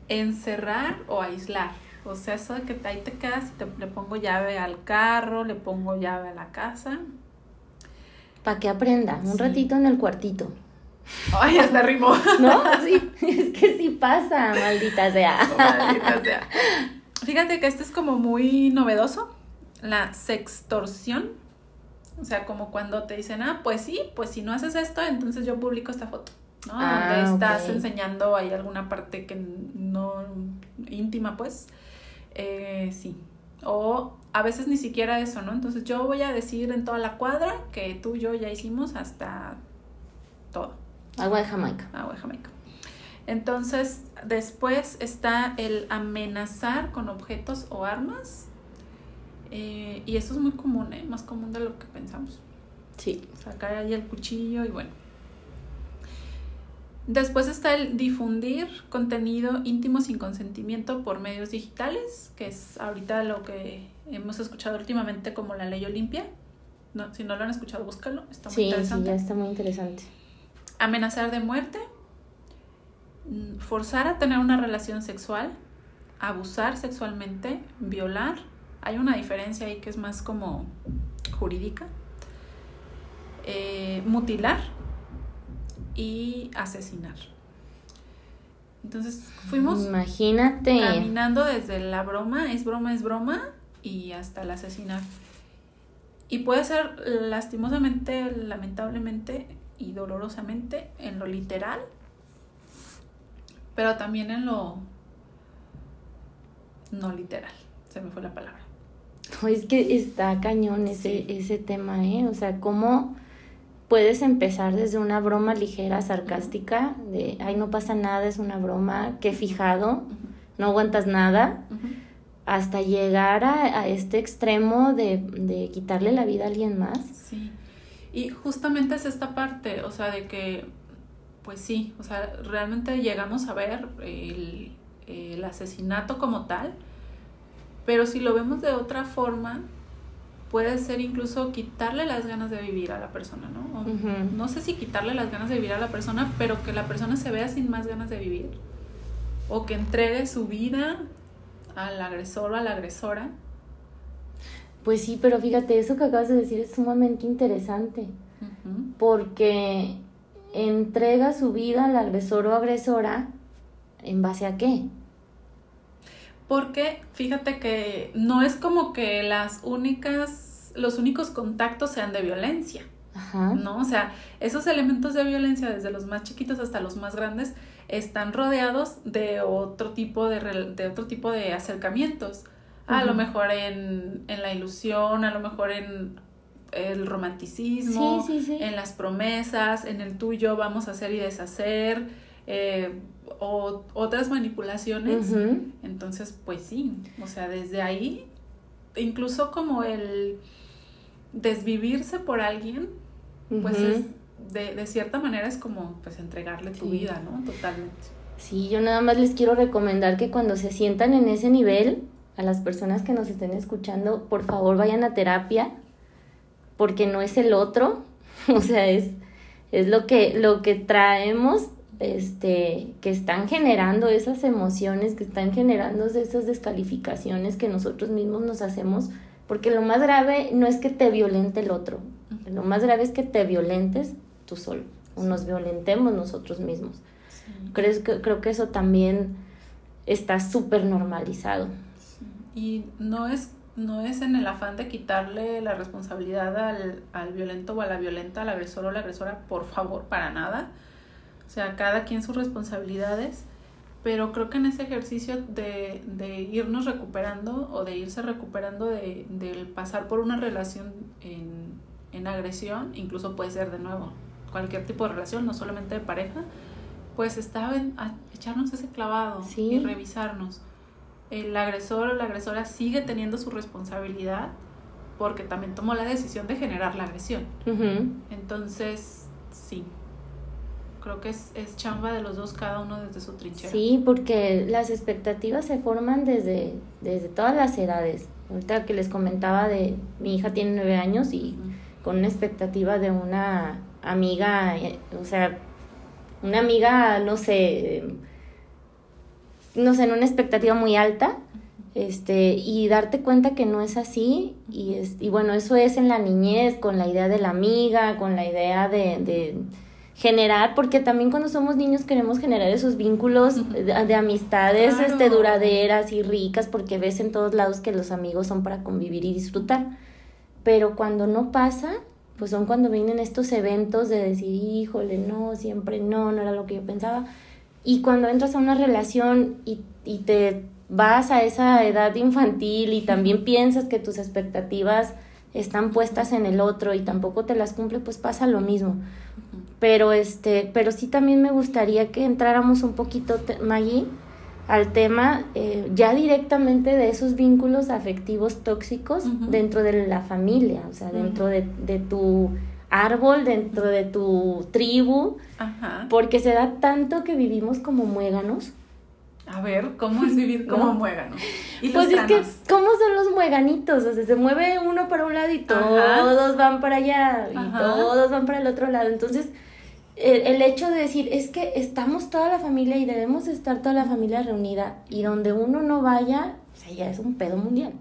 encerrar o aislar. O sea, eso de que ahí te quedas y te, le pongo llave al carro, le pongo llave a la casa. Para que aprenda, un Sí. ratito en el cuartito. Ay, hasta rimó. ¿No? Sí, es que sí pasa, maldita sea. Maldita sea. Fíjate que este es como muy novedoso, la sextorsión. O sea, como cuando te dicen, ah, pues sí, pues si no haces esto, entonces yo publico esta foto. ¿no? Ah, Donde estás enseñando ahí alguna parte que no íntima, pues. Eh, sí. O a veces ni siquiera eso, ¿no? Entonces yo voy a decir en toda la cuadra que tú y yo ya hicimos hasta todo. Agua de Jamaica. Agua de Jamaica. Entonces, después está el amenazar con objetos o armas. Eh, y eso es muy común, ¿eh? Más común de lo que pensamos. Sí. Sacar ahí el cuchillo y bueno. Después está el difundir contenido íntimo sin consentimiento por medios digitales, que es ahorita lo que hemos escuchado últimamente como la ley Olimpia. No, si no lo han escuchado, búscalo. Está muy interesante. Sí, ya está muy interesante. Amenazar de muerte, mm, forzar a tener una relación sexual, abusar sexualmente, violar. Hay una diferencia ahí que es más como jurídica. Eh, mutilar y asesinar. Entonces fuimos Imagínate. caminando desde la broma, es broma, es broma, y hasta el asesinar. Y puede ser lastimosamente, lamentablemente y dolorosamente en lo literal, pero también en lo no literal. Se me fue la palabra. Es que está cañón ese, ese tema, ¿eh? O sea, cómo puedes empezar desde una broma ligera, sarcástica, de, ay, no pasa nada, es una broma, qué fijado, no aguantas nada, hasta llegar a, este extremo de, de, quitarle la vida a alguien más. Sí, y justamente es esta parte, o sea, de que, pues sí, o sea, realmente llegamos a ver el, el asesinato como tal, pero si lo vemos de otra forma, puede ser incluso quitarle las ganas de vivir a la persona, ¿no? No sé si quitarle las ganas de vivir a la persona, pero que la persona se vea sin más ganas de vivir. O que entregue su vida al agresor o a la agresora. Pues sí, pero fíjate, eso que acabas de decir es sumamente interesante. Porque entrega su vida al agresor o agresora en base a qué? Porque fíjate que no es como que las únicas, los únicos contactos sean de violencia. Ajá. ¿No? O sea, esos elementos de violencia, desde los más chiquitos hasta los más grandes, están rodeados de otro tipo de, de otro tipo de acercamientos. A lo mejor en, en la ilusión, a lo mejor en el romanticismo, en las promesas, en el tuyo vamos a hacer y deshacer. Eh, o otras manipulaciones. Entonces, pues sí, o sea, desde ahí, incluso como el desvivirse por alguien, pues es, de, de, cierta manera es como pues entregarle tu vida, ¿no? Totalmente. Sí, yo nada más les quiero recomendar que cuando se sientan en ese nivel, a las personas que nos estén escuchando, por favor vayan a terapia, porque no es el otro, o sea, es, es lo que, lo que traemos este, que están generando esas emociones, que están generando esas descalificaciones que nosotros mismos nos hacemos, porque lo más grave no es que te violente el otro, lo más grave es que te violentes tú solo, o nos violentemos nosotros mismos. Creo, que, creo que eso también está súper normalizado. Y no es, no es en el afán de quitarle la responsabilidad al, al violento o a la violenta, al agresor o la agresora, por favor, para nada o sea, cada quien sus responsabilidades, pero creo que en ese ejercicio de, de irnos recuperando o de irse recuperando de, del pasar por una relación en, en agresión, incluso puede ser de nuevo cualquier tipo de relación, no solamente de pareja, pues está a echarnos ese clavado y revisarnos. El agresor o la agresora sigue teniendo su responsabilidad porque también tomó la decisión de generar la agresión. Entonces, sí, creo que es, es chamba de los dos, cada uno desde su trinchera. Sí, porque las expectativas se forman desde, desde todas las edades. Ahorita que les comentaba de mi hija tiene nueve años y con una expectativa de una amiga, eh, o sea, una amiga, no sé, no sé, en una expectativa muy alta, este, y darte cuenta que no es así, y, es, y bueno, eso es en la niñez, con la idea de la amiga, con la idea de generar, porque también cuando somos niños queremos generar esos vínculos de, amistades este, duraderas y ricas, porque ves en todos lados que los amigos son para convivir y disfrutar. Pero cuando no pasa, pues son cuando vienen estos eventos de decir, híjole, no, siempre no, no era lo que yo pensaba. Y cuando entras a una relación y, y te vas a esa edad infantil y también piensas que tus expectativas están puestas en el otro y tampoco te las cumple, pues pasa lo mismo. Pero este, pero sí también me gustaría que entráramos un poquito, Maggie, al tema eh, ya directamente de esos vínculos afectivos tóxicos dentro de la familia, o sea, dentro de, de, tu árbol dentro de tu tribu, Ajá. porque se da tanto que vivimos como muéganos. A ver, ¿cómo es vivir como No. muégano? ¿Y Pues los es que? ¿cómo son los mueganitos? O sea, se mueve uno para un lado y Ajá. todos van para allá y Ajá. todos van para el otro lado. Entonces, el, el hecho de decir es que estamos toda la familia y debemos estar toda la familia reunida y donde uno no vaya, o sea, ya es un pedo mundial.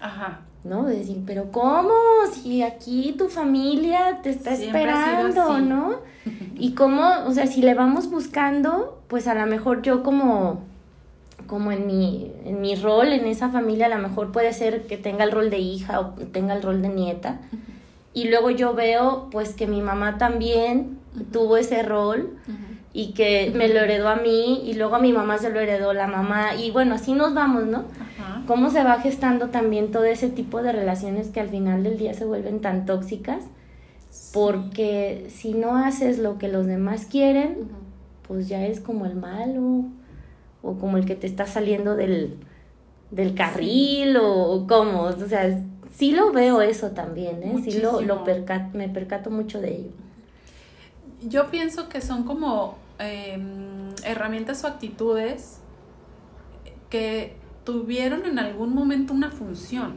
Ajá. ¿no? De decir, pero ¿cómo? Si aquí tu familia te está Siempre esperando. ¿no? Y cómo, o sea, si le vamos buscando, pues a lo mejor yo como como en mi en mi rol en esa familia a lo mejor puede ser que tenga el rol de hija o tenga el rol de nieta. Y luego yo veo pues que mi mamá también tuvo ese rol y que me lo heredó a mí y luego a mi mamá se lo heredó la mamá. Y bueno, así nos vamos, ¿no? Ajá. cómo se va gestando también todo ese tipo de relaciones que al final del día se vuelven tan tóxicas, porque si no haces lo que los demás quieren, pues ya es como el malo, o como el que te está saliendo del, del carril, o como, o sea, sí lo veo eso también, ¿eh? Sí lo, lo Muchísimo. perca- me percato mucho de ello. Yo pienso que son como em, herramientas o actitudes que tuvieron en algún momento una función.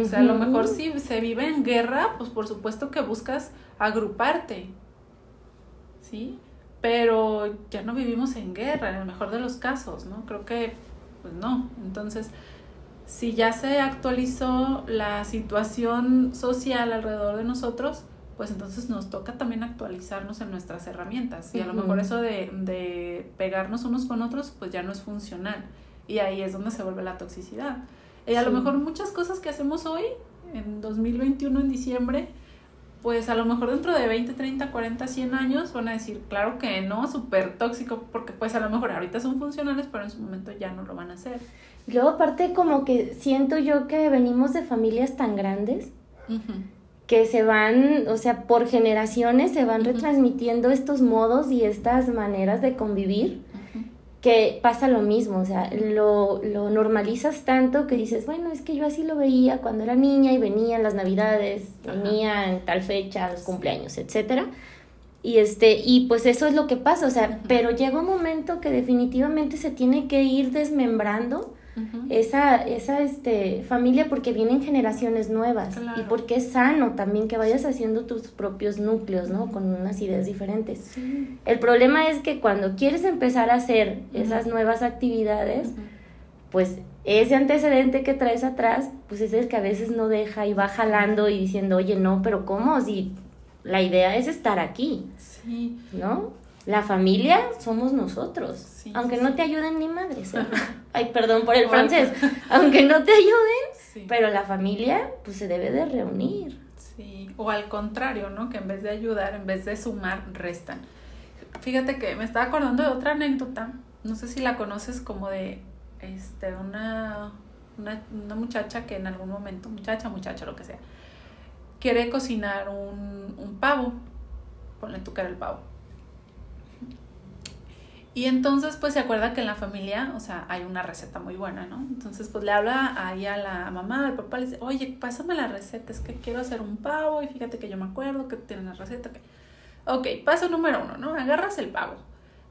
O sea, a lo mejor si se vive en guerra, pues por supuesto que buscas agruparte. ¿Sí? Pero ya no vivimos en guerra, en el mejor de los casos, ¿no? Creo que, pues no. Entonces, si ya se actualizó la situación social alrededor de nosotros, pues entonces nos toca también actualizarnos en nuestras herramientas. Y a lo mejor eso de, de pegarnos unos con otros, pues ya no es funcional. Y ahí es donde se vuelve la toxicidad. Y a lo mejor muchas cosas que hacemos hoy, en 2021, en diciembre, pues a lo mejor dentro de 20, 30, 40, 100 años van a decir, claro que no, súper tóxico, porque pues a lo mejor ahorita son funcionales, pero en su momento ya no lo van a hacer. Y Luego aparte como que siento yo que venimos de familias tan grandes que se van, o sea, por generaciones se van retransmitiendo estos modos y estas maneras de convivir, que pasa lo mismo, o sea, lo, lo normalizas tanto que dices, bueno, es que yo así lo veía cuando era niña y venían las navidades, Ajá. venía en tal fecha, los cumpleaños, etcétera. Y este, y pues eso es lo que pasa, o sea, pero llega un momento que definitivamente se tiene que ir desmembrando Esa, esa este, familia porque vienen generaciones nuevas Claro. y porque es sano también que vayas haciendo tus propios núcleos, ¿no? Con unas ideas diferentes. Sí. El problema es que cuando quieres empezar a hacer esas nuevas actividades, pues ese antecedente que traes atrás, pues es el que a veces no deja y va jalando y diciendo, oye, no, pero ¿cómo? Si la idea es estar aquí, Sí. ¿no? La familia somos nosotros, Sí, aunque sí, no te ayuden ni madres. ¿eh? Ay, perdón por el francés, aunque no te ayuden, Sí. pero la familia pues se debe de reunir. Sí, o al contrario, ¿no? Que en vez de ayudar, en vez de sumar, restan. Fíjate que me estaba acordando de otra anécdota, no sé si la conoces como de este una, una, una muchacha que en algún momento, muchacha, muchacha, lo que sea, quiere cocinar un, un pavo, ponle tú que era el pavo. Y entonces, pues se acuerda que en la familia, o sea, hay una receta muy buena, ¿no? Entonces, pues le habla ahí a la mamá, al papá, le dice, oye, pásame la receta, es que quiero hacer un pavo y fíjate que yo me acuerdo que tienen la receta. Que... Ok, paso número uno, ¿no? Agarras el pavo,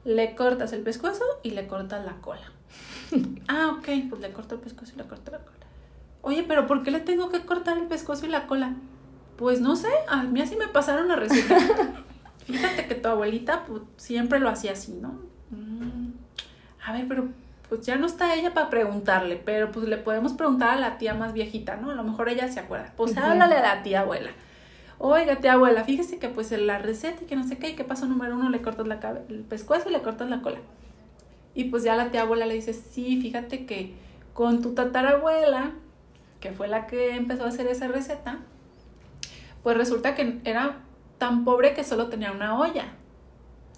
le cortas el pescuezo y le cortas la cola. ah, ok, pues le corto el pescuezo y le corto la cola. Oye, pero ¿por qué le tengo que cortar el pescuezo y la cola? Pues no sé, a mí así me pasaron la receta. Fíjate que tu abuelita pues, siempre lo hacía así, ¿no? Mm, A ver, pero pues ya no está ella para preguntarle, pero pues le podemos preguntar a la tía más viejita, ¿no? A lo mejor ella se acuerda. Pues háblale a la tía abuela. Oiga, tía abuela, fíjese que pues en la receta y que no sé qué, y que paso número uno le cortas la cabe- el pescuezo y le cortas la cola. Y pues ya la tía abuela le dice, sí, fíjate que con tu tatarabuela, que fue la que empezó a hacer esa receta, pues resulta que era tan pobre que solo tenía una olla.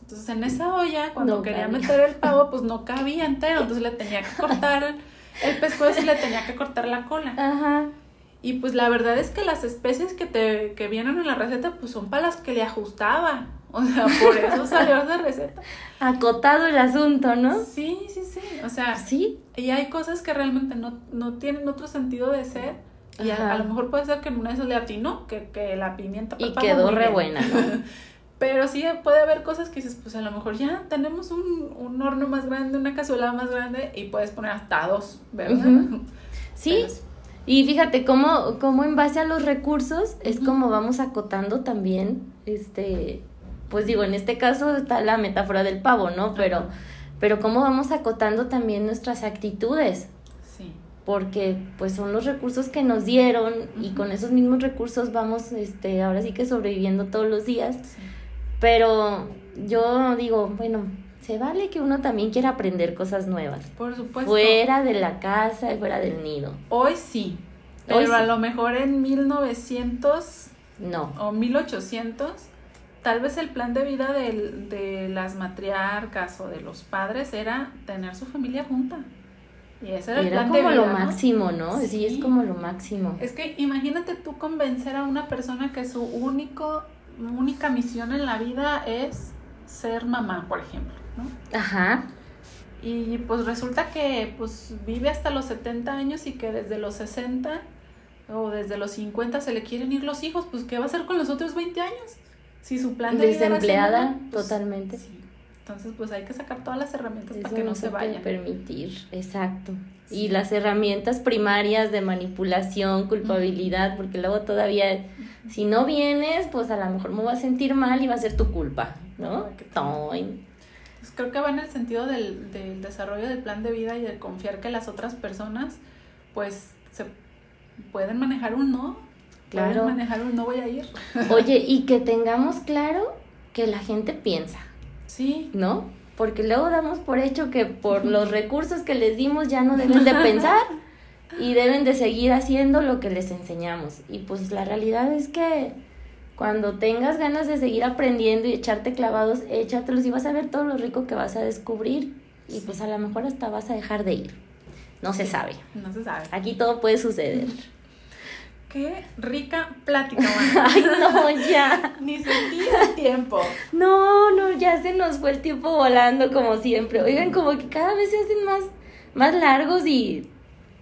Entonces en esa olla, cuando No quería cabía. meter el pavo, pues no cabía entero, entonces le tenía que cortar el pescuezo y le tenía que cortar la cola. Ajá. Y pues la verdad es que las especies que te que vienen en la receta pues son para las que le ajustaba. O sea, por eso salió esa receta. Acotado el asunto, ¿no? Sí, sí, sí. O sea, Sí. y hay cosas que realmente no, no tienen otro sentido de ser Y a, lo mejor puede ser que en una de esas le atinó, que, que la pimienta Y quedó re bien. buena, ¿no? Pero sí puede haber cosas que dices, pues a lo mejor ya tenemos un, un horno más grande, una cazuela más grande y puedes poner hasta dos, ¿verdad? Sí, Pero y fíjate cómo, cómo en base a los recursos es como vamos acotando también, este, pues digo, en este caso está la metáfora del pavo, ¿no? Pero, pero cómo vamos acotando también nuestras actitudes, Sí. porque pues son los recursos que nos dieron y con esos mismos recursos vamos, este, ahora sí que sobreviviendo todos los días. sí. Pero yo digo, bueno, se vale que uno también quiera aprender cosas nuevas. Por supuesto. Fuera de la casa y fuera del nido. Hoy sí. Hoy Pero a sí. lo mejor en 1900 No. o 1800, tal vez el plan de vida del- de las matriarcas o de los padres era tener su familia junta. Y ese era el Era plan de como vida. lo máximo, ¿no? Sí. Sí. es como lo máximo. Es que imagínate tú convencer a una persona que su único, única misión en la vida es ser mamá, por ejemplo, ¿no? Ajá. Y pues resulta que pues vive hasta los 70 años y que desde los 60 o desde los 50 se le quieren ir los hijos, pues ¿qué va a hacer con los otros 20 años? Si su plan de vida era Desempleada pues, totalmente. sí. Entonces pues hay que sacar todas las herramientas Eso para que no, no se puede vayan. permitir, exacto. Sí. Y las herramientas primarias de manipulación, culpabilidad, porque luego todavía, si no vienes, pues a lo mejor me voy a sentir mal y va a ser tu culpa, ¿no? Ay. Toin. Pues creo que va en el sentido del, del desarrollo del plan de vida y de confiar que las otras personas pues se pueden manejar un no. Claro. Pueden manejar un no voy a ir. Oye, y que tengamos claro que la gente piensa. Sí, ¿no? Porque luego damos por hecho que por los recursos que les dimos ya no deben de pensar y deben de seguir haciendo lo que les enseñamos. Y pues la realidad es que cuando tengas ganas de seguir aprendiendo y echarte clavados, échatelos y vas a ver todo lo rico que vas a descubrir y pues a lo mejor hasta vas a dejar de ir. No se sabe. no se sabe. Aquí todo puede suceder. Qué rica plática, Juana. Ay, no, ya. Ni sentí el tiempo. No, no, ya se nos fue el tiempo volando como siempre. Oigan, como que cada vez se hacen más, más largos y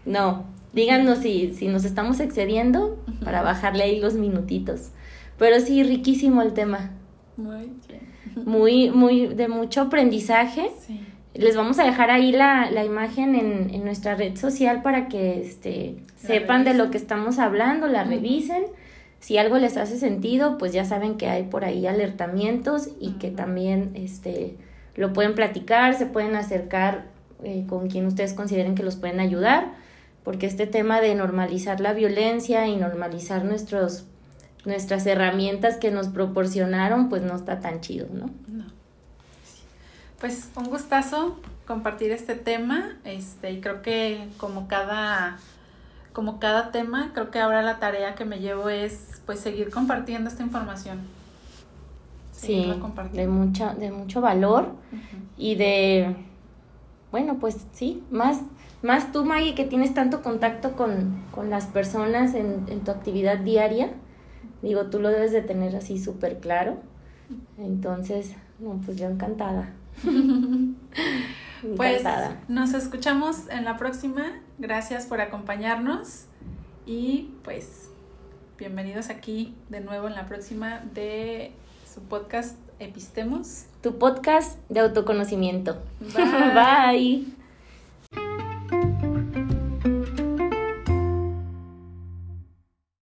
no. Díganos si, si nos estamos excediendo para bajarle ahí los minutitos. Pero sí, riquísimo el tema. Muy bien. Muy, muy, de mucho aprendizaje. Sí. Les vamos a dejar ahí la, la imagen en, en nuestra red social para que este, La sepan de lo que estamos hablando, la revisen. Si algo les hace sentido, pues ya saben que hay por ahí alertamientos y que también este, lo pueden platicar, se pueden acercar eh, con quien ustedes consideren que los pueden ayudar, porque este tema de normalizar la violencia y normalizar nuestros, nuestras herramientas que nos proporcionaron, pues no está tan chido, ¿no? No. Pues un gustazo compartir este tema. Este, y creo que como cada, como cada tema, creo que ahora la tarea que me llevo es pues seguir compartiendo esta información. Sí, de, mucha, de mucho valor y de, bueno, pues sí, más, más tú, Maggie, que tienes tanto contacto con, con las personas en, en tu actividad diaria, digo, tú lo debes de tener así súper claro. Entonces, no, pues yo encantada. Pues encantada. nos escuchamos en la próxima. Gracias por acompañarnos y pues bienvenidos aquí de nuevo en la próxima de su podcast Epistemos. Tu podcast de autoconocimiento. Bye. Bye.